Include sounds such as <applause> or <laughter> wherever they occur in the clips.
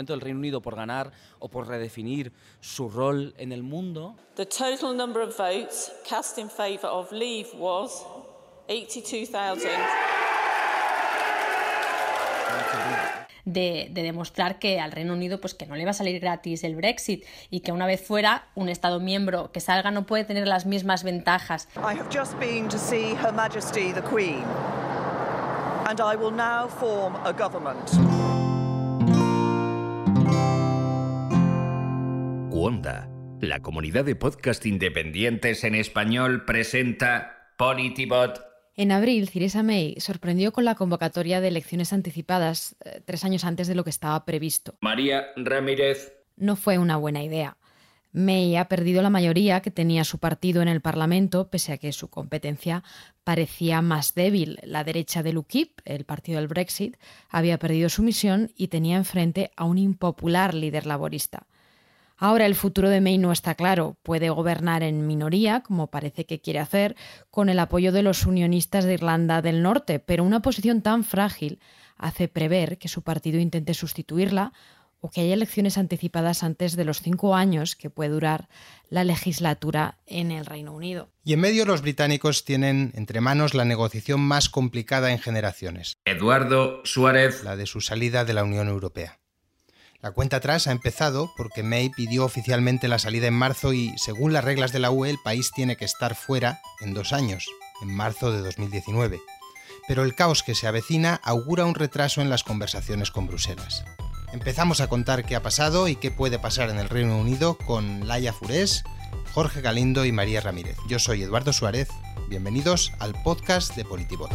intento del Reino Unido por ganar o por redefinir su rol en el mundo. The total number of votes cast in favor of leave was 82,000 de, demostrar que al Reino Unido pues que no le va a salir gratis el Brexit y que una vez fuera un Estado miembro que salga no puede tener las mismas ventajas. I have just been to see Her Majesty the Queen and I will now form a government. Wanda, la comunidad de podcast independientes en español presenta Politibot en abril, Theresa May sorprendió con la convocatoria de elecciones anticipadas eh, tres años antes de lo que estaba previsto. María Ramírez. No fue una buena idea. May ha perdido la mayoría que tenía su partido en el Parlamento, pese a que su competencia parecía más débil. La derecha del UKIP, el partido del Brexit, había perdido su misión y tenía enfrente a un impopular líder laborista. Ahora el futuro de May no está claro. Puede gobernar en minoría, como parece que quiere hacer, con el apoyo de los unionistas de Irlanda del Norte, pero una posición tan frágil hace prever que su partido intente sustituirla o que haya elecciones anticipadas antes de los cinco años que puede durar la legislatura en el Reino Unido. Y en medio los británicos tienen entre manos la negociación más complicada en generaciones. Eduardo Suárez. La de su salida de la Unión Europea. La cuenta atrás ha empezado porque May pidió oficialmente la salida en marzo y, según las reglas de la UE, el país tiene que estar fuera en dos años, en marzo de 2019. Pero el caos que se avecina augura un retraso en las conversaciones con Bruselas. Empezamos a contar qué ha pasado y qué puede pasar en el Reino Unido con Laia Furés, Jorge Galindo y María Ramírez. Yo soy Eduardo Suárez. Bienvenidos al podcast de Politibot.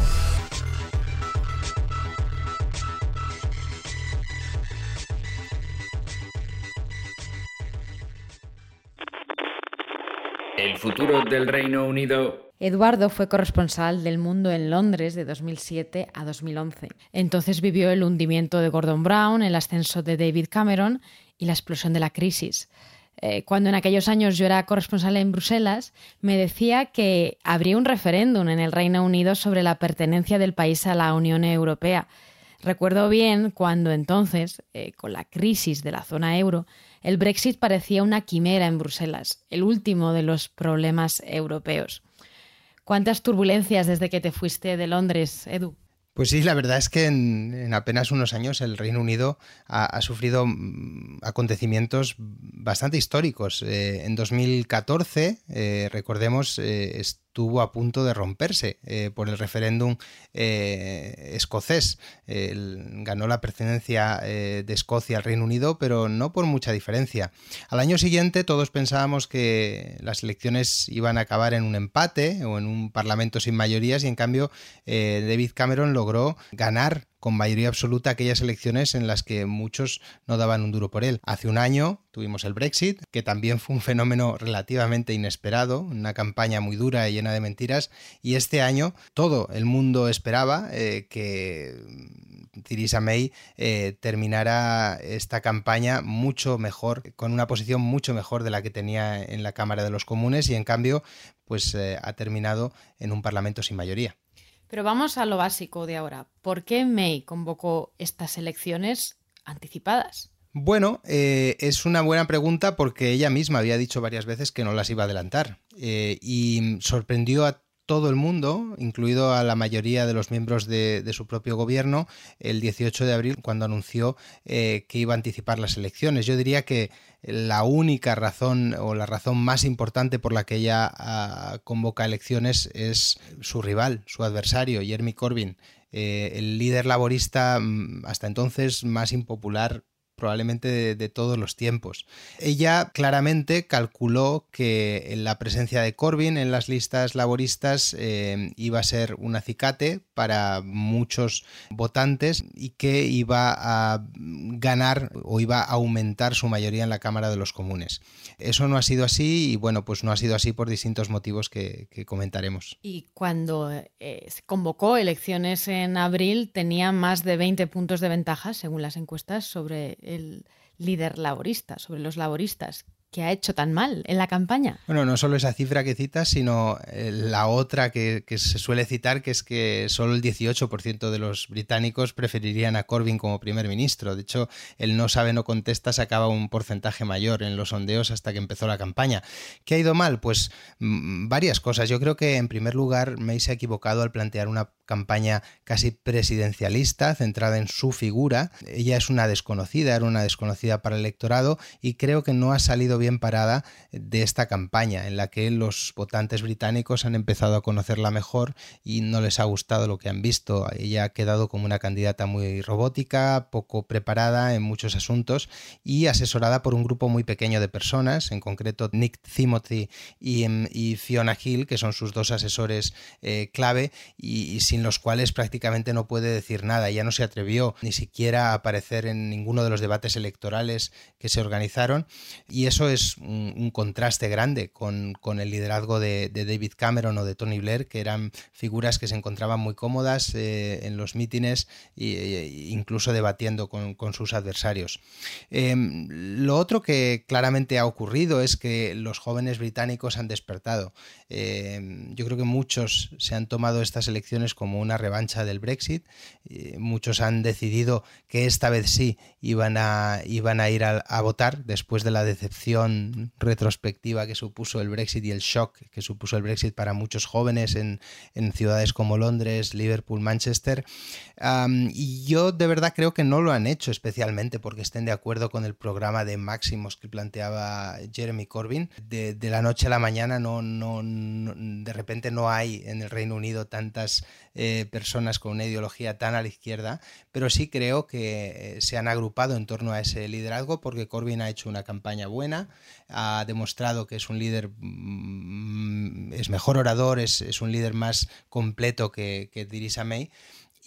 El futuro del Reino Unido. Eduardo fue corresponsal del Mundo en Londres de 2007 a 2011. Entonces vivió el hundimiento de Gordon Brown, el ascenso de David Cameron y la explosión de la crisis. Eh, cuando en aquellos años yo era corresponsal en Bruselas, me decía que habría un referéndum en el Reino Unido sobre la pertenencia del país a la Unión Europea. Recuerdo bien cuando entonces, eh, con la crisis de la zona euro, el Brexit parecía una quimera en Bruselas, el último de los problemas europeos. ¿Cuántas turbulencias desde que te fuiste de Londres, Edu? Pues sí, la verdad es que en, apenas unos años el Reino Unido ha, sufrido mm, acontecimientos bastante históricos. Eh, en 2014, eh, recordemos, eh, estuvo a punto de romperse por el referéndum escocés. ganó la pertenencia de Escocia al Reino Unido, pero no por mucha diferencia. Al año siguiente todos pensábamos que las elecciones iban a acabar en un empate o en un parlamento sin mayorías y en cambio David Cameron lo logró ganar con mayoría absoluta aquellas elecciones en las que muchos no daban un duro por él. Hace un año tuvimos el Brexit, que también fue un fenómeno relativamente inesperado, una campaña muy dura y llena de mentiras, y este año todo el mundo esperaba eh, que Theresa May eh, terminara esta campaña mucho mejor, con una posición mucho mejor de la que tenía en la Cámara de los Comunes y en cambio pues eh, ha terminado en un Parlamento sin mayoría. Pero vamos a lo básico de ahora. ¿Por qué May convocó estas elecciones anticipadas? Bueno, eh, es una buena pregunta porque ella misma había dicho varias veces que no las iba a adelantar eh, y sorprendió a todo el mundo, incluido a la mayoría de los miembros de, su propio gobierno, el 18 de abril, cuando anunció eh, que iba a anticipar las elecciones. Yo diría que la única razón o la razón más importante por la que ella ah, convoca elecciones es su rival, su adversario, Jeremy Corbyn, eh, el líder laborista mm, hasta entonces más impopular probablemente de, todos los tiempos. Ella claramente calculó que la presencia de Corbyn en las listas laboristas eh, iba a ser un acicate para muchos votantes y que iba a ganar o iba a aumentar su mayoría en la Cámara de los Comunes. Eso no ha sido así y bueno, pues no ha sido así por distintos motivos que, comentaremos. Y cuando eh, se convocó elecciones en abril tenía más de 20 puntos de ventaja, según las encuestas, sobre el líder laborista, sobre los laboristas. Que ha hecho tan mal en la campaña. Bueno, no solo esa cifra que citas, sino eh, la otra que, se suele citar, que es que solo el 18% de los británicos preferirían a Corbyn como primer ministro. De hecho, el no sabe, no contesta sacaba un porcentaje mayor en los sondeos hasta que empezó la campaña. ¿Qué ha ido mal? Pues mm, varias cosas. Yo creo que, en primer lugar, May se ha equivocado al plantear una campaña casi presidencialista, centrada en su figura. Ella es una desconocida, era una desconocida para el electorado y creo que no ha salido bien parada de esta campaña en la que los votantes británicos han empezado a conocerla mejor y no les ha gustado lo que han visto. Ella ha quedado como una candidata muy robótica, poco preparada en muchos asuntos y asesorada por un grupo muy pequeño de personas, en concreto Nick Timothy y, Fiona Hill, que son sus dos asesores eh, clave y, sin los cuales prácticamente no puede decir nada. Ya no se atrevió ni siquiera a aparecer en ninguno de los debates electorales que se organizaron y eso es un, contraste grande con, el liderazgo de, David Cameron o de Tony Blair, que eran figuras que se encontraban muy cómodas eh, en los mítines e incluso debatiendo con, sus adversarios. Em, lo otro que claramente ha ocurrido es que los jóvenes británicos han despertado. Em, yo creo que muchos se han tomado estas elecciones como una revancha del Brexit. muchos han decidido que esta vez sí iban a, iban a ir a votar después de la decepción retrospectiva que supuso el Brexit y el shock que supuso el Brexit para muchos jóvenes en, ciudades como Londres, Liverpool, Manchester. y yo de verdad creo que no lo han hecho especialmente porque estén de acuerdo con el programa de máximos que planteaba Jeremy Corbyn. De, la noche a la mañana no, no, de repente no hay en el Reino Unido tantas eh, personas con una ideología tan a la izquierda, pero sí creo que eh, se han agrupado en torno a ese liderazgo porque Corbyn ha hecho una campaña buena, ha demostrado que es un líder, mm, es mejor orador, es, un líder más completo que, que Theresa May.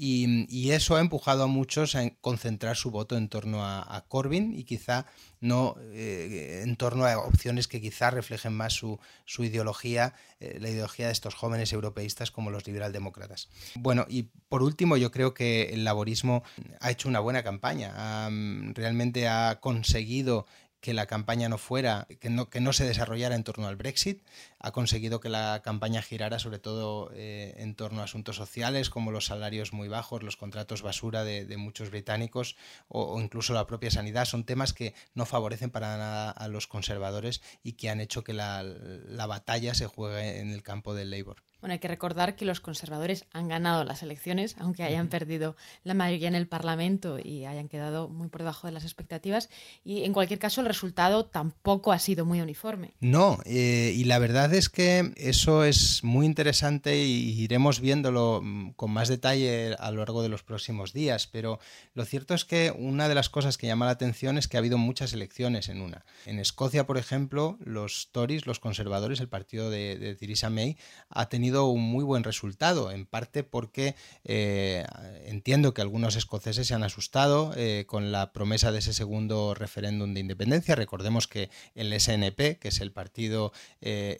Y, eso ha empujado a muchos a concentrar su voto en torno a, Corbyn y quizá no eh, en torno a opciones que quizá reflejen más su, ideología, eh, la ideología de estos jóvenes europeístas como los liberaldemócratas. Bueno, y por último, yo creo que el laborismo ha hecho una buena campaña, realmente ha conseguido que la campaña no fuera, que no, que no se desarrollara en torno al Brexit, ha conseguido que la campaña girara sobre todo eh, en torno a asuntos sociales como los salarios muy bajos, los contratos basura de, muchos británicos o, incluso la propia sanidad. Son temas que no favorecen para nada a los conservadores y que han hecho que la, la batalla se juegue en el campo del Labour. Bueno, hay que recordar que los conservadores han ganado las elecciones, aunque hayan perdido la mayoría en el Parlamento y hayan quedado muy por debajo de las expectativas. Y en cualquier caso, el resultado tampoco ha sido muy uniforme. No, eh, y la verdad es que eso es muy interesante y iremos viéndolo mm, con más detalle a lo largo de los próximos días. Pero lo cierto es que una de las cosas que llama la atención es que ha habido muchas elecciones en una. En Escocia, por ejemplo, los Tories, los conservadores, el partido de, de Theresa May, ha tenido un muy buen resultado, en parte porque eh, entiendo que algunos escoceses se han asustado eh, con la promesa de ese segundo referéndum de independencia. Recordemos que el SNP, que es el partido eh,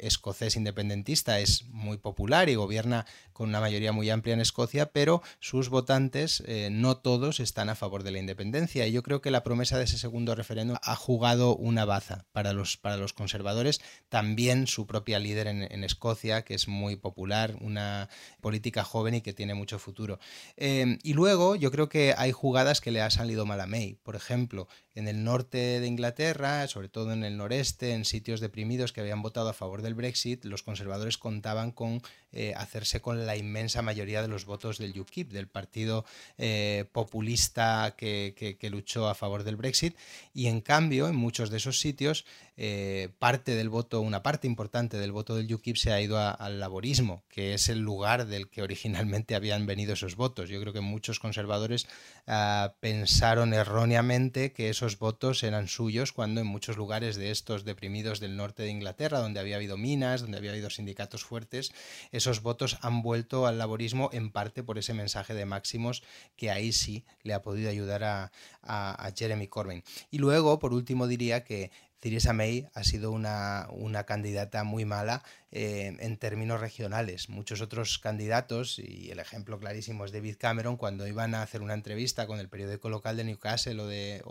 independentista, es muy popular y gobierna con una mayoría muy amplia en Escocia, pero sus votantes no todos están a favor de la independencia. Y yo creo que la promesa de ese segundo referéndum ha jugado una baza para los, para los conservadores, también su propia líder en Escocia, que es muy popular una política joven y que tiene mucho futuro. Em, y luego yo creo que hay jugadas que le ha salido mal a May. Por ejemplo, en el norte de Inglaterra, sobre todo en el noreste, en sitios deprimidos que habían votado a favor del Brexit, los conservadores contaban con eh, hacerse con la inmensa mayoría de los votos del UKIP, del partido eh, populista que, luchó a favor del Brexit. Y en cambio, en muchos de esos sitios, eh, parte del voto, una parte importante del voto del UKIP se ha ido al laborismo, que es el lugar del que originalmente habían venido esos votos. Yo creo que muchos conservadores ah, pensaron erróneamente que esos votos eran suyos, cuando en muchos lugares de estos deprimidos del norte de Inglaterra, donde había habido minas, donde había habido sindicatos fuertes, esos votos han vuelto al laborismo en parte por ese mensaje de Máximos que ahí sí le ha podido ayudar a, Jeremy Corbyn. Y luego, por último, diría que Theresa May ha sido una, una, candidata muy mala eh, en términos regionales. Muchos otros candidatos, y el ejemplo clarísimo es David Cameron, cuando iban a hacer una entrevista con el periódico local de Newcastle o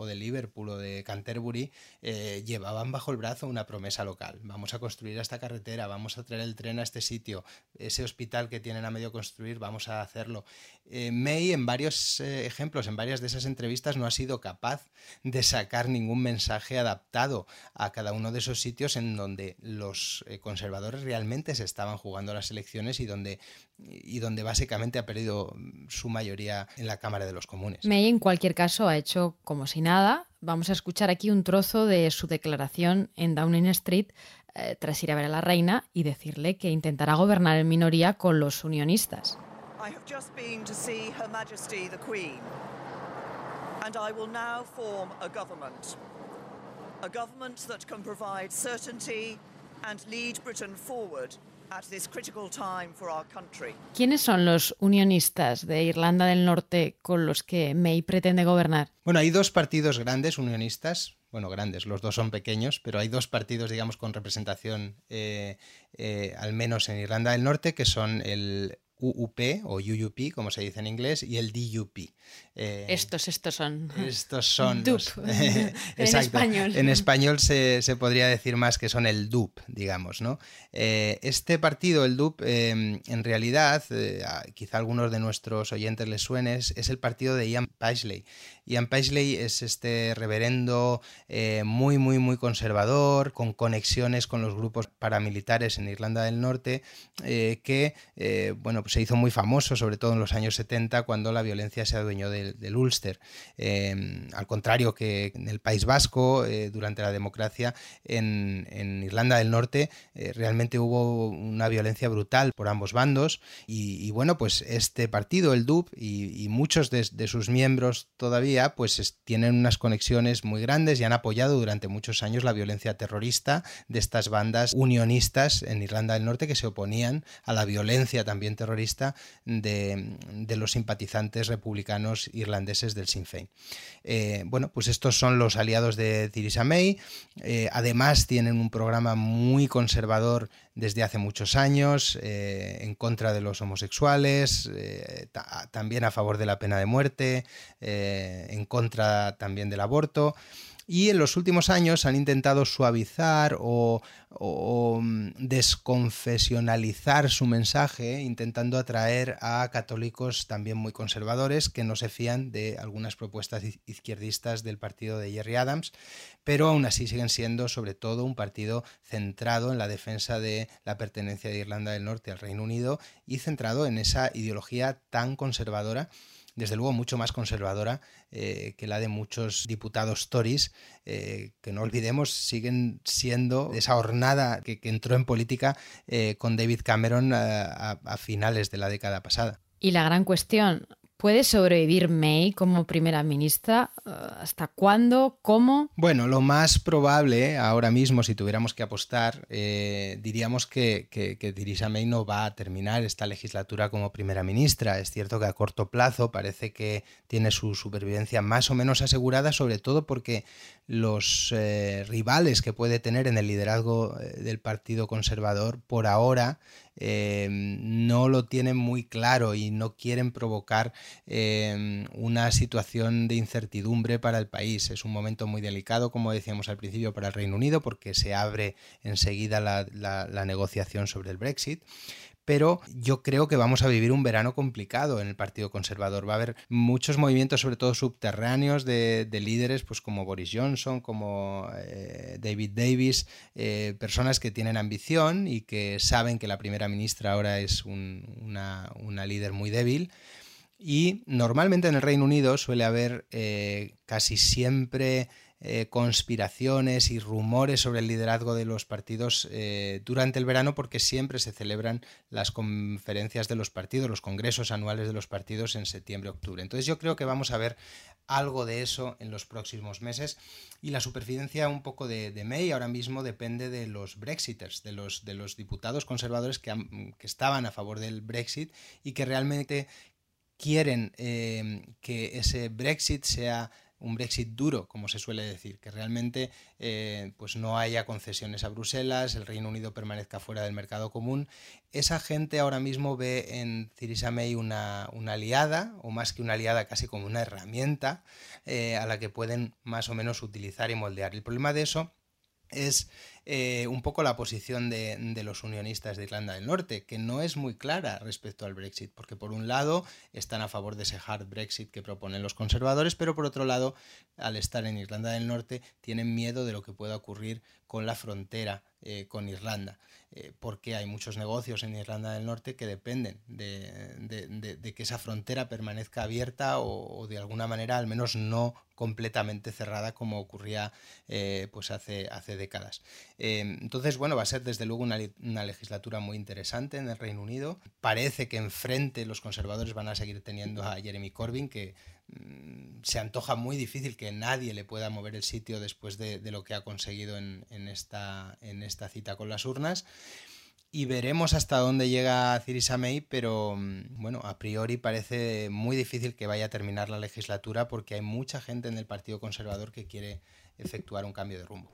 de, Liverpool o de Canterbury, eh, llevaban bajo el brazo una promesa local. Vamos a construir esta carretera, vamos a traer el tren a este sitio, ese hospital que tienen a medio construir, vamos a hacerlo. Eh, May en varios ejemplos, en varias de esas entrevistas, no ha sido capaz de sacar ningún mensaje adaptado a cada uno de esos sitios en donde los conservadores realmente se estaban jugando las elecciones y donde, y donde básicamente ha perdido su mayoría en la Cámara de los Comunes. May, en cualquier caso, ha hecho como si nada. Vamos a escuchar aquí un trozo de su declaración en Downing Street eh, tras ir a ver a la reina y decirle que intentará gobernar en minoría con los unionistas. I have just been to see Her Majesty the Queen, and I will now form a government. A government that can provide certainty ¿Quiénes son los unionistas de Irlanda del Norte con los que May pretende gobernar? Bueno, hay dos partidos grandes unionistas. Bueno, grandes, los dos son pequeños, pero hay dos partidos, digamos, con representación, eh, eh, al menos en Irlanda del Norte, que son el UUP o UUP, como se dice en inglés, y el DUP. Eh, estos, estos son. Estos son. <laughs> DUP. <laughs> en español. En español se, podría decir más que son el DUP, digamos, ¿no? Eh, este partido, el DUP, em, en realidad, eh, quizá a algunos de nuestros oyentes les suene, es, el partido de Ian Paisley. Ian Paisley es este reverendo muy, muy, muy conservador, con conexiones con los grupos paramilitares en Irlanda del Norte, que, bueno, se hizo muy famoso, sobre todo en los años 70, cuando la violencia se adueñó del, Ulster. Em, al contrario que en el País Vasco, eh, durante la democracia, en, Irlanda del Norte eh, realmente hubo una violencia brutal por ambos bandos. Y, bueno, pues este partido, el DUP, y, muchos de, sus miembros todavía, pues tienen unas conexiones muy grandes y han apoyado durante muchos años la violencia terrorista de estas bandas unionistas en Irlanda del Norte que se oponían a la violencia también terrorista de, los simpatizantes republicanos irlandeses del Sinn Féin. Eh, bueno, pues estos son los aliados de Theresa May. Eh, además tienen un programa muy conservador desde hace muchos años eh, en contra de los homosexuales, también a favor de la pena de muerte, en contra también del aborto y en los últimos años han intentado suavizar o, mm, desconfesionalizar su mensaje, intentando atraer a católicos también muy conservadores que no se fían de algunas propuestas izquierdistas del partido de Jerry Adams, pero aún así siguen siendo sobre todo un partido centrado en la defensa de la pertenencia de Irlanda del Norte al Reino Unido y centrado en esa ideología tan conservadora desde luego mucho más conservadora eh, que la de muchos diputados Tories, eh, que no olvidemos siguen siendo esa hornada que, entró en política eh, con David Cameron a finales de la década pasada. Y la gran cuestión, ¿Puede sobrevivir May como primera ministra? Eh, ¿Hasta cuándo? ¿Cómo? Bueno, lo más probable ahora mismo, si tuviéramos que apostar, eh, diríamos que, que, Theresa May no va a terminar esta legislatura como primera ministra. Es cierto que a corto plazo parece que tiene su supervivencia más o menos asegurada, sobre todo porque los eh, rivales que puede tener en el liderazgo del Partido Conservador por ahora Em, no lo tienen muy claro y no quieren provocar em, una situación de incertidumbre para el país. Es un momento muy delicado, como decíamos al principio, para el Reino Unido porque se abre enseguida la negociación sobre el Brexit pero yo creo que vamos a vivir un verano complicado en el Partido Conservador. Va a haber muchos movimientos, sobre todo subterráneos, de, líderes pues como Boris Johnson, como eh, David Davis, eh, personas que tienen ambición y que saben que la primera ministra ahora es una, líder muy débil. Y normalmente en el Reino Unido suele haber eh, casi siempre eh, conspiraciones y rumores sobre el liderazgo de los partidos eh, durante el verano porque siempre se celebran las conferencias de los partidos, los congresos anuales de los partidos en septiembre-octubre. Entonces yo creo que vamos a ver algo de eso en los próximos meses y la supervivencia un poco de, May ahora mismo depende de los Brexiters, de los, de los diputados conservadores que, que estaban a favor del Brexit y que realmente quieren eh, que ese Brexit sea un Brexit duro, como se suele decir, que realmente eh, pues no haya concesiones a Bruselas, el Reino Unido permanezca fuera del mercado común. Esa gente ahora mismo ve en Theresa May una, aliada, o más que una aliada, casi como una herramienta eh, a la que pueden más o menos utilizar y moldear. El problema de eso es eh, un poco la posición de, los unionistas de Irlanda del Norte, que no es muy clara respecto al Brexit, porque por un lado están a favor de ese hard Brexit que proponen los conservadores, pero por otro lado, al estar en Irlanda del Norte, tienen miedo de lo que pueda ocurrir con la frontera eh, con Irlanda, eh, porque hay muchos negocios en Irlanda del Norte que dependen de, que esa frontera permanezca abierta o, de alguna manera al menos no completamente cerrada como ocurría pues hace, hace décadas. Entonces, bueno, va a ser desde luego una, legislatura muy interesante en el Reino Unido. Parece que enfrente los conservadores van a seguir teniendo a Jeremy Corbyn, que se antoja muy difícil que nadie le pueda mover el sitio después de, lo que ha conseguido en, esta, en esta cita con las urnas y veremos hasta dónde llega Theresa May, pero mm, bueno, a priori parece muy difícil que vaya a terminar la legislatura porque hay mucha gente en el Partido Conservador que quiere efectuar un cambio de rumbo.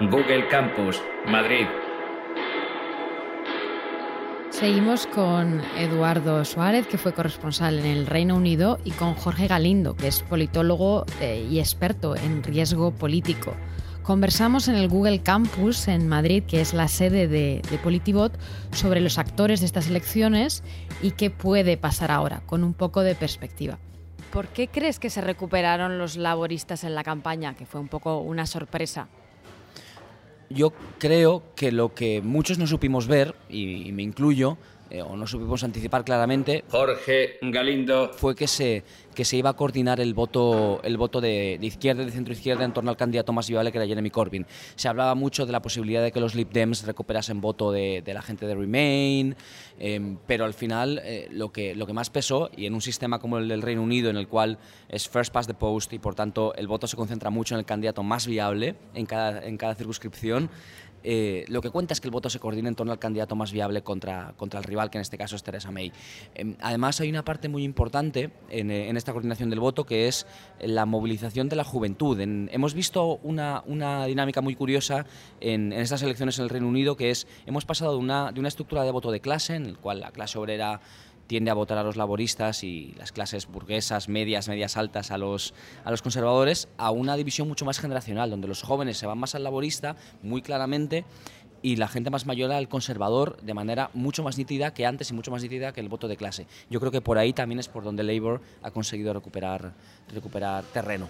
Google Campus, Madrid. Seguimos con Eduardo Suárez, que fue corresponsal en el Reino Unido, y con Jorge Galindo, que es politólogo eh, y experto en riesgo político. Conversamos en el Google Campus en Madrid, que es la sede de, de, Politibot, sobre los actores de estas elecciones y qué puede pasar ahora, con un poco de perspectiva. ¿Por qué crees que se recuperaron los laboristas en la campaña, que fue un poco una sorpresa? Yo creo que lo que muchos no supimos ver, y, me incluyo, eh, o no supimos anticipar claramente. Jorge Galindo. Fue que se, que se iba a coordinar el voto, el voto de, izquierda y de centro izquierda en torno al candidato más viable que era Jeremy Corbyn. Se hablaba mucho de la posibilidad de que los Lib Dems recuperasen voto de, la gente de Remain, em, pero al final eh, lo, que, lo que más pesó, y en un sistema como el del Reino Unido, en el cual es first past the post y por tanto el voto se concentra mucho en el candidato más viable en cada, en cada circunscripción, eh, lo que cuenta es que el voto se coordine en torno al candidato más viable contra, contra el rival, que en este caso es Theresa May. Em, además, hay una parte muy importante en, eh, esta coordinación del voto, que es la movilización de la juventud. hemos visto una, una, dinámica muy curiosa en, estas elecciones en el Reino Unido, que es, hemos pasado de una, de una estructura de voto de clase, en el cual la clase obrera tiende a votar a los laboristas y las clases burguesas, medias, medias altas a los, a los conservadores, a una división mucho más generacional, donde los jóvenes se van más al laborista, muy claramente, y la gente más mayor al conservador de manera mucho más nítida que antes y mucho más nítida que el voto de clase. Yo creo que por ahí también es por donde Labour ha conseguido recuperar, recuperar terreno.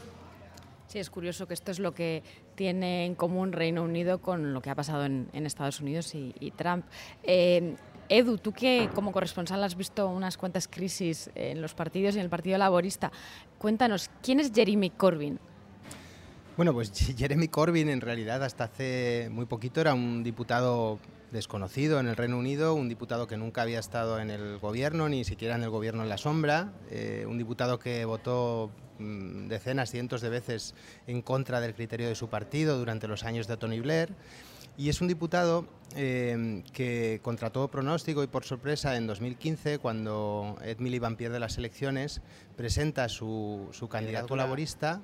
Sí, es curioso que esto es lo que tiene en común Reino Unido con lo que ha pasado en, Estados Unidos y, Trump. Eh, Edu, tú que como corresponsal has visto unas cuantas crisis en los partidos y en el Partido Laborista, cuéntanos, ¿quién es Jeremy Corbyn? Bueno, pues <laughs> Jeremy Corbyn en realidad hasta hace muy poquito era un diputado desconocido en el Reino Unido, un diputado que nunca había estado en el gobierno, ni siquiera en el gobierno en la sombra, eh, un diputado que votó mm, decenas, cientos de veces en contra del criterio de su partido durante los años de Tony Blair. Y es un diputado eh, que, contra todo pronóstico y por sorpresa, en 2015, cuando Ed Miliband pierde las elecciones, presenta su, su candidato laborista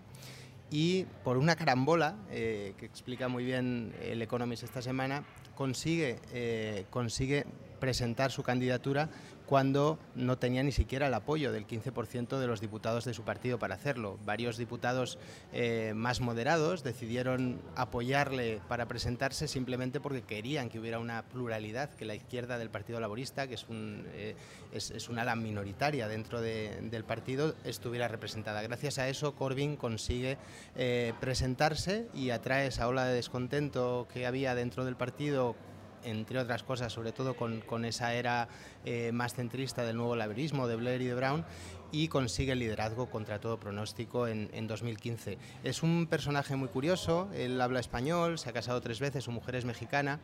y por una carambola, eh, que explica muy bien el Economist esta semana, consigue, eh, consigue presentar su candidatura cuando no tenía ni siquiera el apoyo del 15% de los diputados de su partido para hacerlo. Varios diputados eh, más moderados decidieron apoyarle para presentarse simplemente porque querían que hubiera una pluralidad, que la izquierda del Partido Laborista, que es, un, eh, una ala minoritaria dentro del partido, estuviera representada. Gracias a eso, Corbyn consigue eh, presentarse y atrae esa ola de descontento que había dentro del partido entre otras cosas, sobre todo con, esa era eh, más centrista del nuevo laberismo de Blair y de Brown, y consigue el liderazgo contra todo pronóstico en, 2015. Es un personaje muy curioso, él habla español, se ha casado tres veces, su mujer es mexicana,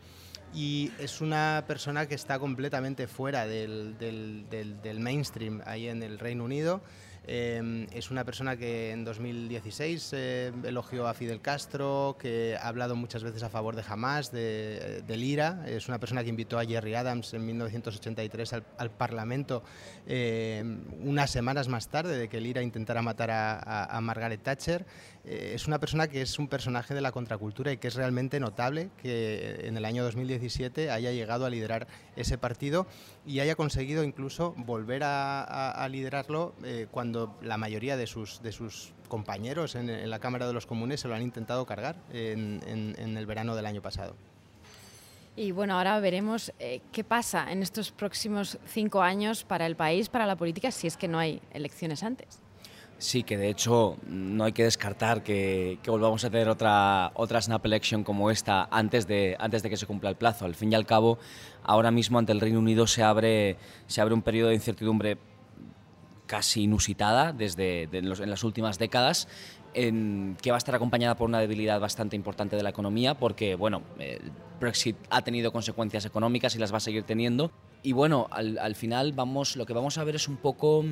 y es una persona que está completamente fuera del, del mainstream ahí en el Reino Unido. Em, es una persona que en 2016 eh, elogió a Fidel Castro, que ha hablado muchas veces a favor de Hamas, de, del IRA. Es una persona que invitó a Jerry Adams en 1983 al, Parlamento em, unas semanas más tarde de que el IRA intentara matar a, Margaret Thatcher. Eh, es una persona que es un personaje de la contracultura y que es realmente notable que en el año 2017 haya llegado a liderar ese partido y haya conseguido incluso volver a, liderarlo eh, cuando la mayoría de sus, compañeros en, la Cámara de los Comunes se lo han intentado cargar en, el verano del año pasado. Y bueno, ahora veremos eh, qué pasa en estos próximos cinco años para el país, para la política, si es que no hay elecciones antes. Sí, que de hecho no hay que descartar que, volvamos a tener otra, otra snap election como esta antes de, antes de que se cumpla el plazo. Al fin y al cabo, ahora mismo ante el Reino Unido se abre, se abre un periodo de incertidumbre casi inusitada desde en, las últimas décadas, que va a estar acompañada por una debilidad bastante importante de la economía, porque bueno, el Brexit ha tenido consecuencias económicas y las va a seguir teniendo. Y bueno, al, al final vamos, lo que vamos a ver es un poco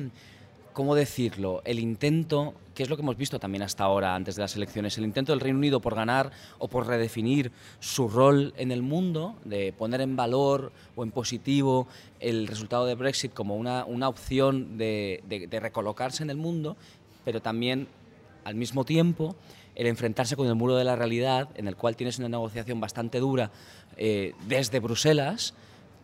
¿cómo decirlo? El intento, que es lo que hemos visto también hasta ahora, antes de las elecciones, el intento del Reino Unido por ganar o por redefinir su rol en el mundo, de poner en valor o en positivo el resultado de Brexit como una, una opción de, recolocarse en el mundo, pero también al mismo tiempo el enfrentarse con el muro de la realidad, en el cual tienes una negociación bastante dura eh, desde Bruselas,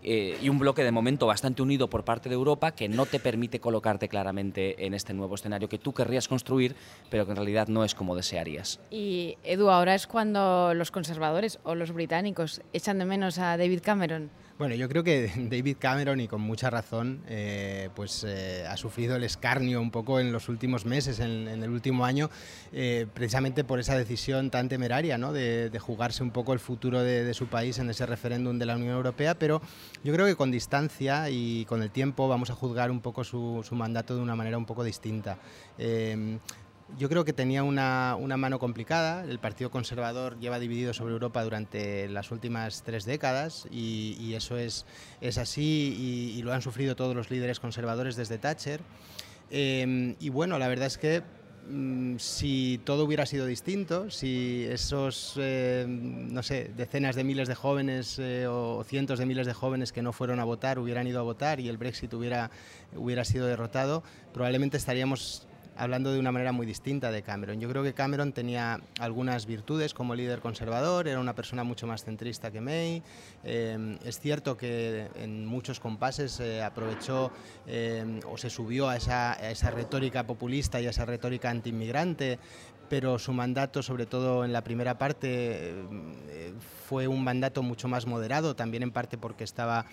eh, y un bloque de momento bastante unido por parte de Europa que no te permite colocarte claramente en este nuevo escenario que tú querrías construir, pero que en realidad no es como desearías. Y Edu, ahora es cuando los conservadores o los británicos echan de menos a David Cameron. Bueno, yo creo que <laughs> David Cameron, y con mucha razón, eh, pues eh, ha sufrido el escarnio un poco en los últimos meses, en, el último año, eh, precisamente por esa decisión tan temeraria ¿no? de, jugarse un poco el futuro de, su país en ese referéndum de la Unión Europea, pero yo creo que con distancia y con el tiempo vamos a juzgar un poco su, su mandato de una manera un poco distinta yo creo que tenía una, mano complicada. El Partido Conservador lleva dividido sobre Europa durante las últimas tres décadas y, eso es, es así y, lo han sufrido todos los líderes conservadores desde Thatcher. Em, y bueno, la verdad es que mm, si todo hubiera sido distinto, si esos, em, no sé, decenas de miles de jóvenes eh, o cientos de miles de jóvenes que no fueron a votar hubieran ido a votar y el Brexit hubiera, hubiera sido derrotado, probablemente estaríamos hablando de una manera muy distinta de Cameron. Yo creo que Cameron tenía algunas virtudes como líder conservador, era una persona mucho más centrista que May. Eh, es cierto que en muchos compases eh, aprovechó eh, o se subió a esa, a esa retórica populista y a esa retórica antiinmigrante, pero su mandato, sobre todo en la primera parte, fue un mandato mucho más moderado, también en parte porque estaba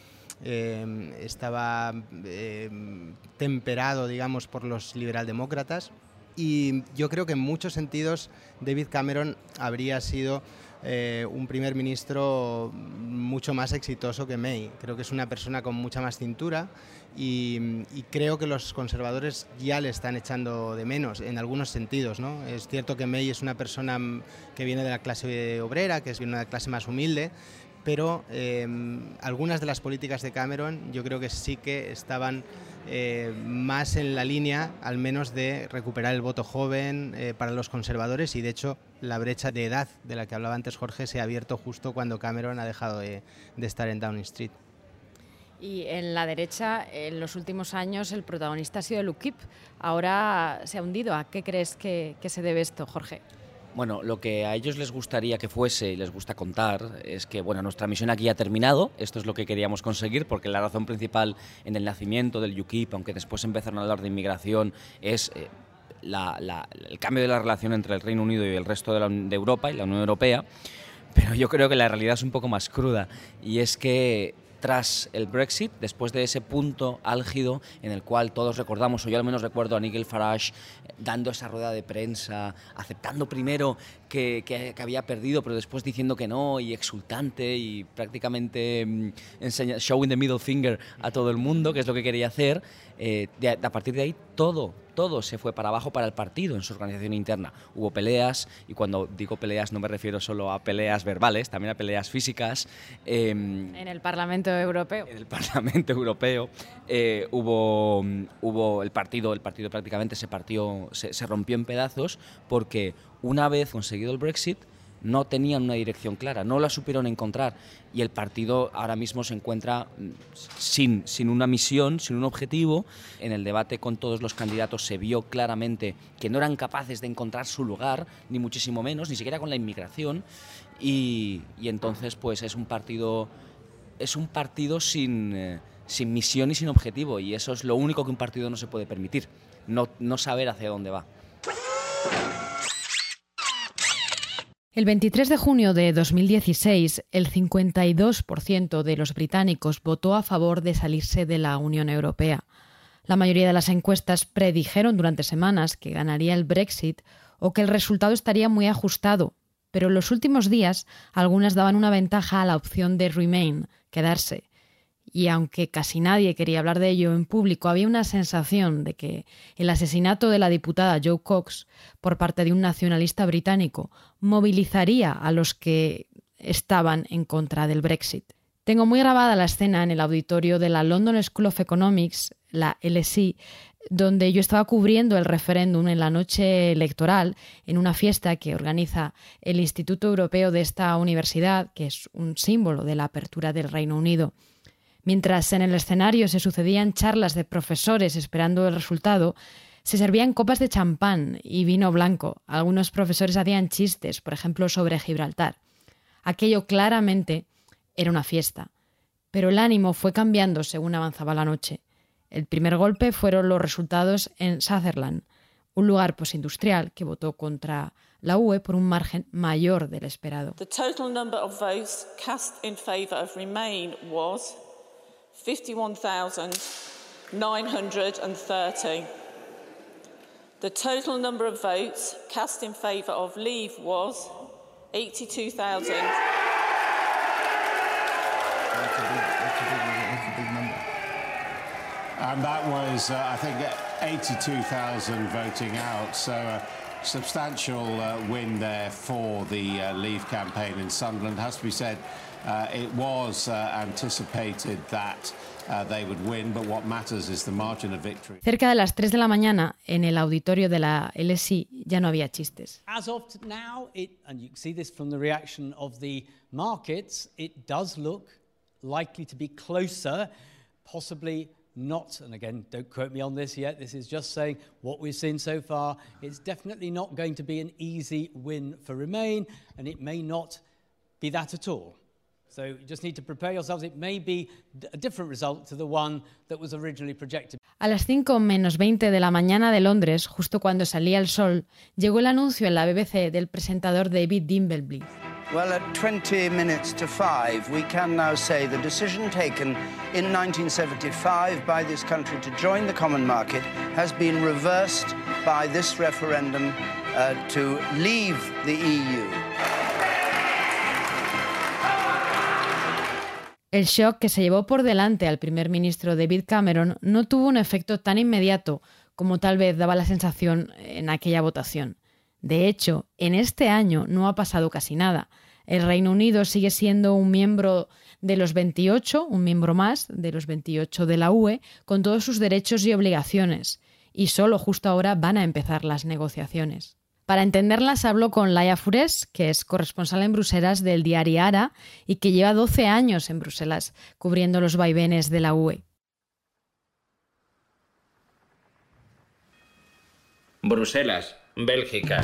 Em, estaba em, temperado, digamos, por los liberaldemócratas. Y yo creo que en muchos sentidos David Cameron habría sido eh, un primer ministro mucho más exitoso que May. Creo que es una persona con mucha más cintura y, creo que los conservadores ya le están echando de menos en algunos sentidos. ¿no? Es cierto que May es una persona que viene de la clase obrera, que es una clase más humilde, pero em, algunas de las políticas de Cameron yo creo que sí que estaban eh, más en la línea, al menos, de recuperar el voto joven eh, para los conservadores y, de hecho, la brecha de edad de la que hablaba antes Jorge se ha abierto justo cuando Cameron ha dejado de, estar en Downing Street. Y en la derecha, en los últimos años, el protagonista ha sido el UKIP. Ahora se ha hundido. ¿A qué crees que se debe esto, Jorge? Bueno, lo que a ellos les gustaría que fuese y les gusta contar es que bueno, nuestra misión aquí ha terminado, esto es lo que queríamos conseguir, porque la razón principal en el nacimiento del UKIP, aunque después empezaron a hablar de inmigración, es eh, el cambio de la relación entre el Reino Unido y el resto de, de Europa y la Unión Europea. Pero yo creo que la realidad es un poco más cruda y es que tras el Brexit, después de ese punto álgido en el cual todos recordamos, o yo al menos recuerdo a Nigel Farage eh, dando esa rueda de prensa, aceptando primero que, que, había perdido, pero después diciendo que no, y exultante, y prácticamente mm, showing the middle finger a todo el mundo, que es lo que quería hacer, eh, a partir de ahí todo todo se fue para abajo para el partido en su organización interna. Hubo peleas, y cuando digo peleas no me refiero solo a peleas verbales, también a peleas físicas. Em, en el Parlamento Europeo. En el Parlamento Europeo eh, hubo, hubo el partido, el partido prácticamente se partió, se rompió en pedazos porque una vez conseguido el Brexit, no tenían una dirección clara, no la supieron encontrar y el partido ahora mismo se encuentra mm, sin, sin una misión, sin un objetivo. En el debate con todos los candidatos se vio claramente que no eran capaces de encontrar su lugar, ni muchísimo menos, ni siquiera con la inmigración y, entonces pues es un partido, es un partido sin, eh, sin misión y sin objetivo y eso es lo único que un partido no se puede permitir, no, no saber hacia dónde va. El 23 de junio de 2016, el 52% de los británicos votó a favor de salirse de la Unión Europea. La mayoría de las encuestas predijeron durante semanas que ganaría el Brexit o que el resultado estaría muy ajustado, pero en los últimos días algunas daban una ventaja a la opción de Remain, quedarse, y aunque casi nadie quería hablar de ello en público, había una sensación de que el asesinato de la diputada Joe Cox por parte de un nacionalista británico movilizaría a los que estaban en contra del Brexit. Tengo muy grabada la escena en el auditorio de la London School of Economics, la LSE, donde yo estaba cubriendo el referéndum en la noche electoral en una fiesta que organiza el Instituto Europeo de esta universidad, que es un símbolo de la apertura del Reino Unido. Mientras en el escenario se sucedían charlas de profesores esperando el resultado, se servían copas de champán y vino blanco. Algunos profesores hacían chistes, por ejemplo, sobre Gibraltar. Aquello claramente era una fiesta. Pero el ánimo fue cambiando según avanzaba la noche. El primer golpe fueron los resultados en Sutherland, un lugar postindustrial que votó contra la UE por un margen mayor del esperado. 51,930. The total number of votes cast in favour of leave was 82,000. That's a big, that's a big, that's a big number. And that was, uh, I think, 82,000 voting out. So a substantial uh, win there for the uh, Leave campaign in Sunderland. Has to be said, Uh, it was uh, anticipated that uh, they would win, but what matters is the margin of victory. Cerca de las 3 de la mañana, en el auditorio de la LSI, ya no había chistes. As of now, it, and you can see this from the reaction of the markets, it does look likely to be closer, possibly not, and again, don't quote me on this yet, this is just saying what we've seen so far. It's definitely not going to be an easy win for Remain, and it may not be that at all. So you just need to prepare yourselves. It may be a different result to the one that was originally projected. A las 5 menos 20 de la mañana de Londres, justo cuando salía el sol, llegó el anuncio en la BBC del presentador David Dimbleby. Well, at 20 minutes to 5, we can now say the decision taken in 1975 by this country to join the common market has been reversed by this referendum uh, to leave the EU. El shock que se llevó por delante al primer ministro David Cameron no tuvo un efecto tan inmediato como tal vez daba la sensación en aquella votación. De hecho, en este año no ha pasado casi nada. El Reino Unido sigue siendo un miembro de los 28, un miembro más de los 28 de la UE, con todos sus derechos y obligaciones, y solo justo ahora van a empezar las negociaciones. Para entenderlas hablo con Laia Fures, que es corresponsal en Bruselas del diario Ara y que lleva 12 años en Bruselas cubriendo los vaivenes de la UE. Bruselas, Bélgica.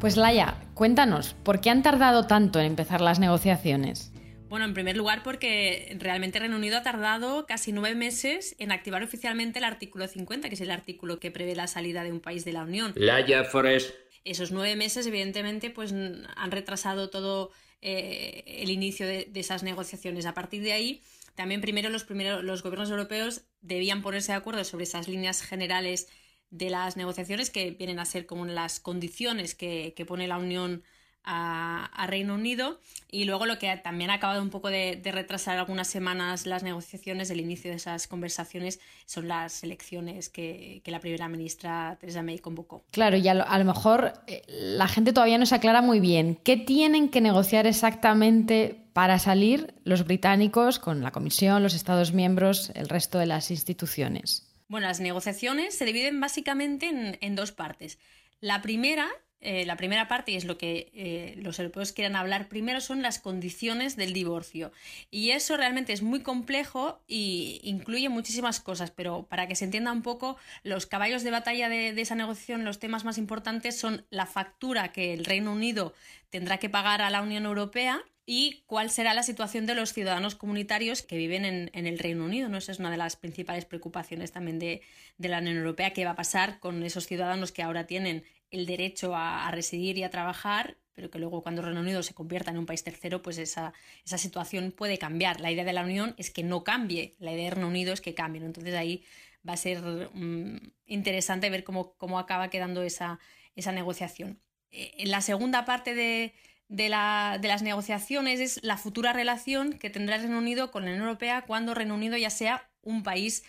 Pues Laia, cuéntanos, ¿por qué han tardado tanto en empezar las negociaciones? Bueno, en primer lugar porque realmente Reino Unido ha tardado casi nueve meses en activar oficialmente el artículo 50, que es el artículo que prevé la salida de un país de la Unión. Laia Forest. Esos nueve meses, evidentemente, pues han retrasado todo eh, el inicio de, esas negociaciones. A partir de ahí, también primero los, primeros, los gobiernos europeos debían ponerse de acuerdo sobre esas líneas generales de las negociaciones que vienen a ser como las condiciones que, que pone la Unión a, Reino Unido y luego lo que también ha acabado un poco de, retrasar algunas semanas las negociaciones, el inicio de esas conversaciones, son las elecciones que, la primera ministra Theresa May convocó. Claro, y a lo, mejor eh, la gente todavía no se aclara muy bien qué tienen que negociar exactamente para salir los británicos con la Comisión, los Estados miembros, el resto de las instituciones. Bueno, las negociaciones se dividen básicamente en dos partes. La primera eh, la primera parte, y es lo que eh, los europeos quieren hablar primero, son las condiciones del divorcio. Y eso realmente es muy complejo e incluye muchísimas cosas, pero para que se entienda un poco, los caballos de batalla de, esa negociación, los temas más importantes son la factura que el Reino Unido tendrá que pagar a la Unión Europea y cuál será la situación de los ciudadanos comunitarios que viven en, el Reino Unido. ¿no? Esa es una de las principales preocupaciones también de, de, la Unión Europea, qué va a pasar con esos ciudadanos que ahora tienen el derecho a, residir y a trabajar, pero que luego cuando Reino Unido se convierta en un país tercero, pues esa, esa, situación puede cambiar. La idea de la Unión es que no cambie, la idea de Reino Unido es que cambie. Entonces ahí va a ser mm, interesante ver cómo, cómo, acaba quedando esa, esa negociación. Eh, en la segunda parte de, de, la, de, las negociaciones es la futura relación que tendrá el Reino Unido con la Unión Europea cuando Reino Unido ya sea un país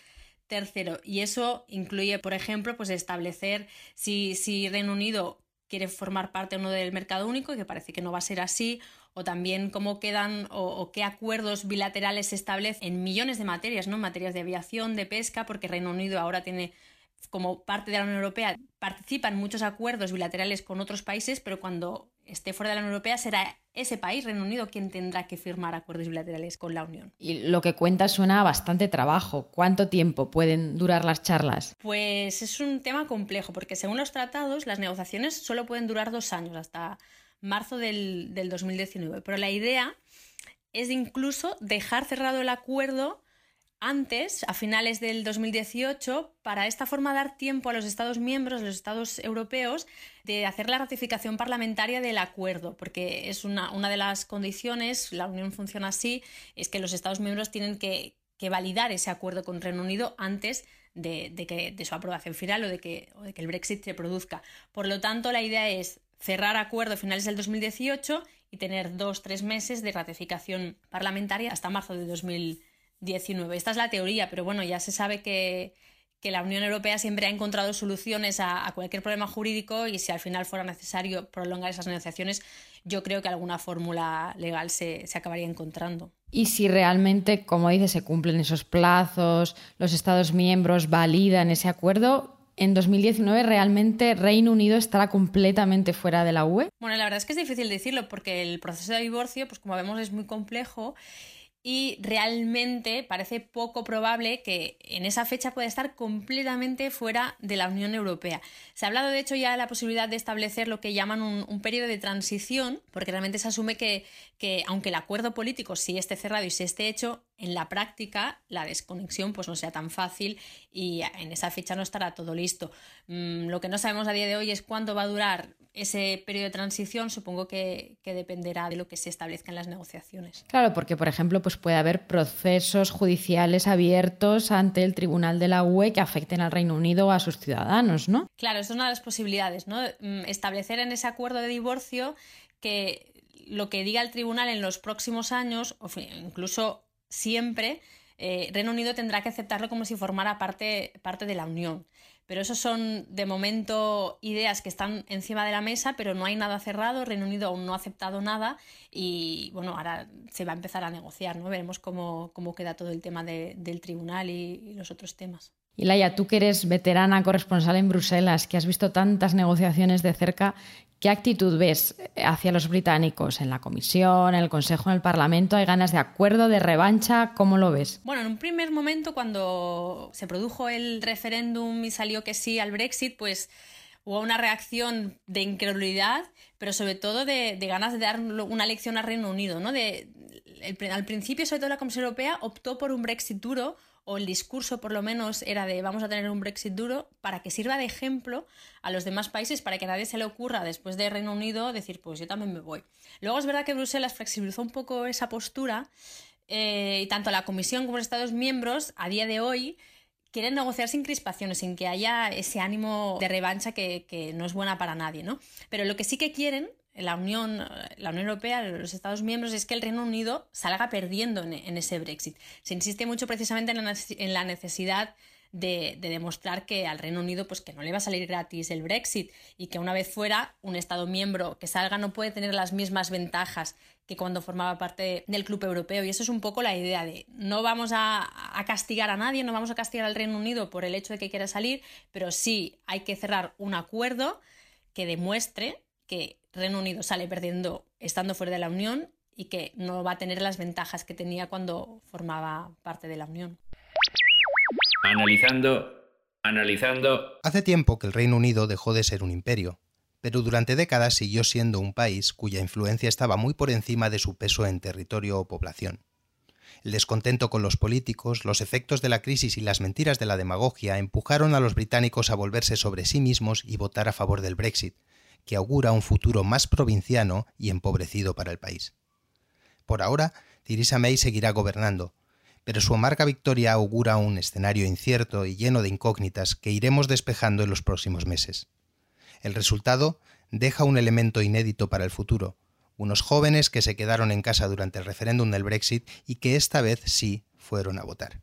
tercero. Y eso incluye, por ejemplo, pues establecer si, si Reino Unido quiere formar parte o no del mercado único, que parece que no va a ser así, o también cómo quedan o, qué acuerdos bilaterales se establecen en millones de materias, ¿no? Materias de aviación, de pesca, porque Reino Unido ahora tiene como parte de la Unión Europea, participa en muchos acuerdos bilaterales con otros países, pero cuando esté fuera de la Unión Europea será ese país, Reino Unido, quien tendrá que firmar acuerdos bilaterales con la Unión. Y lo que cuenta suena bastante trabajo. ¿Cuánto tiempo pueden durar las charlas? Pues es un tema complejo, porque según los tratados, las negociaciones solo pueden durar dos años, hasta marzo del, del 2019. Pero la idea es incluso dejar cerrado el acuerdo antes, a finales del 2018, para esta forma dar tiempo a los Estados miembros, los Estados europeos, de hacer la ratificación parlamentaria del acuerdo, porque es una, una de las condiciones, la Unión funciona así, es que los Estados miembros tienen que, validar ese acuerdo con Reino Unido antes de, que, de su aprobación final o de, que, o de que el Brexit se produzca. Por lo tanto, la idea es cerrar acuerdo a finales del 2018 y tener dos, tres meses de ratificación parlamentaria hasta marzo de 2018. 19. Esta es la teoría, pero bueno, ya se sabe que, la Unión Europea siempre ha encontrado soluciones a, cualquier problema jurídico y si al final fuera necesario prolongar esas negociaciones, yo creo que alguna fórmula legal se, se acabaría encontrando. Y si realmente, como dice, se cumplen esos plazos, los Estados miembros validan ese acuerdo, en 2019 realmente Reino Unido estará completamente fuera de la UE? Bueno, la verdad es que es difícil decirlo porque el proceso de divorcio, pues como vemos, es muy complejo y realmente parece poco probable que en esa fecha pueda estar completamente fuera de la Unión Europea. Se ha hablado de hecho ya de la posibilidad de establecer lo que llaman un, periodo de transición, porque realmente se asume que, que, aunque el acuerdo político sí esté cerrado y sí esté hecho, en la práctica la desconexión pues no sea tan fácil y en esa fecha no estará todo listo. Mm, lo que no sabemos a día de hoy es cuándo va a durar ese periodo de transición supongo que, dependerá de lo que se establezca en las negociaciones. Claro, porque por ejemplo pues puede haber procesos judiciales abiertos ante el Tribunal de la UE que afecten al Reino Unido o a sus ciudadanos, ¿no? Claro, es una de las posibilidades, ¿no? Mm, establecer en ese acuerdo de divorcio que lo que diga el tribunal en los próximos años, o incluso siempre, eh, Reino Unido tendrá que aceptarlo como si formara parte, parte de la Unión. Pero esos son de momento ideas que están encima de la mesa, pero no hay nada cerrado. Reino Unido aún no ha aceptado nada y bueno, ahora se va a empezar a negociar, ¿no? Veremos cómo, cómo queda todo el tema del tribunal y los otros temas. Y Laia, tú que eres veterana corresponsal en Bruselas, que has visto tantas negociaciones de cerca, ¿qué actitud ves hacia los británicos en la Comisión, en el Consejo, en el Parlamento? ¿Hay ganas de acuerdo, de revancha? ¿Cómo lo ves? Bueno, en un primer momento, cuando se produjo el referéndum y salió que sí al Brexit, pues hubo una reacción de incredulidad, pero sobre todo de, ganas de dar una lección al Reino Unido. ¿no? De, al principio, sobre todo la Comisión Europea, optó por un Brexit duro o el discurso por lo menos era de vamos a tener un Brexit duro para que sirva de ejemplo a los demás países para que a nadie se le ocurra después de Reino Unido decir pues yo también me voy. Luego es verdad que Bruselas flexibilizó un poco esa postura eh, y tanto la Comisión como los Estados miembros a día de hoy quieren negociar sin crispaciones, sin que haya ese ánimo de revancha que, que, no es buena para nadie, ¿no? Pero lo que sí que quieren la Unión, la Unión Europea, los Estados miembros, es que el Reino Unido salga perdiendo en, ese Brexit. Se insiste mucho precisamente en la, necesidad de, demostrar que al Reino Unido pues que no le va a salir gratis el Brexit y que una vez fuera un Estado miembro que salga no puede tener las mismas ventajas que cuando formaba parte del Club Europeo. Y eso es un poco la idea de no vamos a, a castigar a nadie, no vamos a castigar al Reino Unido por el hecho de que quiera salir, pero sí hay que cerrar un acuerdo que demuestre que Reino Unido sale perdiendo estando fuera de la Unión y que no va a tener las ventajas que tenía cuando formaba parte de la Unión. Analizando, analizando. Hace tiempo que el Reino Unido dejó de ser un imperio, pero durante décadas siguió siendo un país cuya influencia estaba muy por encima de su peso en territorio o población. El descontento con los políticos, los efectos de la crisis y las mentiras de la demagogia empujaron a los británicos a volverse sobre sí mismos y votar a favor del Brexit, que augura un futuro más provinciano y empobrecido para el país. Por ahora, Theresa May seguirá gobernando, pero su amarga victoria augura un escenario incierto y lleno de incógnitas que iremos despejando en los próximos meses. El resultado deja un elemento inédito para el futuro, unos jóvenes que se quedaron en casa durante el referéndum del Brexit y que esta vez sí fueron a votar.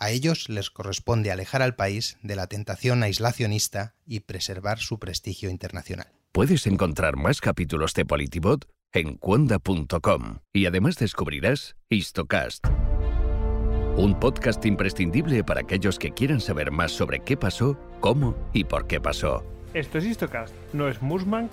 A ellos les corresponde alejar al país de la tentación aislacionista y preservar su prestigio internacional. Puedes encontrar más capítulos de Politibot en cuanda.com y además descubrirás Histocast, un podcast imprescindible para aquellos que quieran saber más sobre qué pasó, cómo y por qué pasó. Esto es Histocast, no es Musmank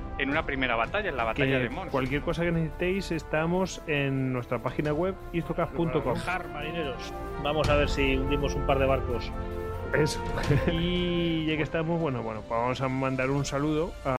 en una primera batalla, en la batalla de Mons. Cualquier cosa que necesitéis, estamos en nuestra página web istocast.com. marineros. Vamos a ver si hundimos un par de barcos. Eso. y ya que estamos, bueno, bueno, pues vamos a mandar un saludo a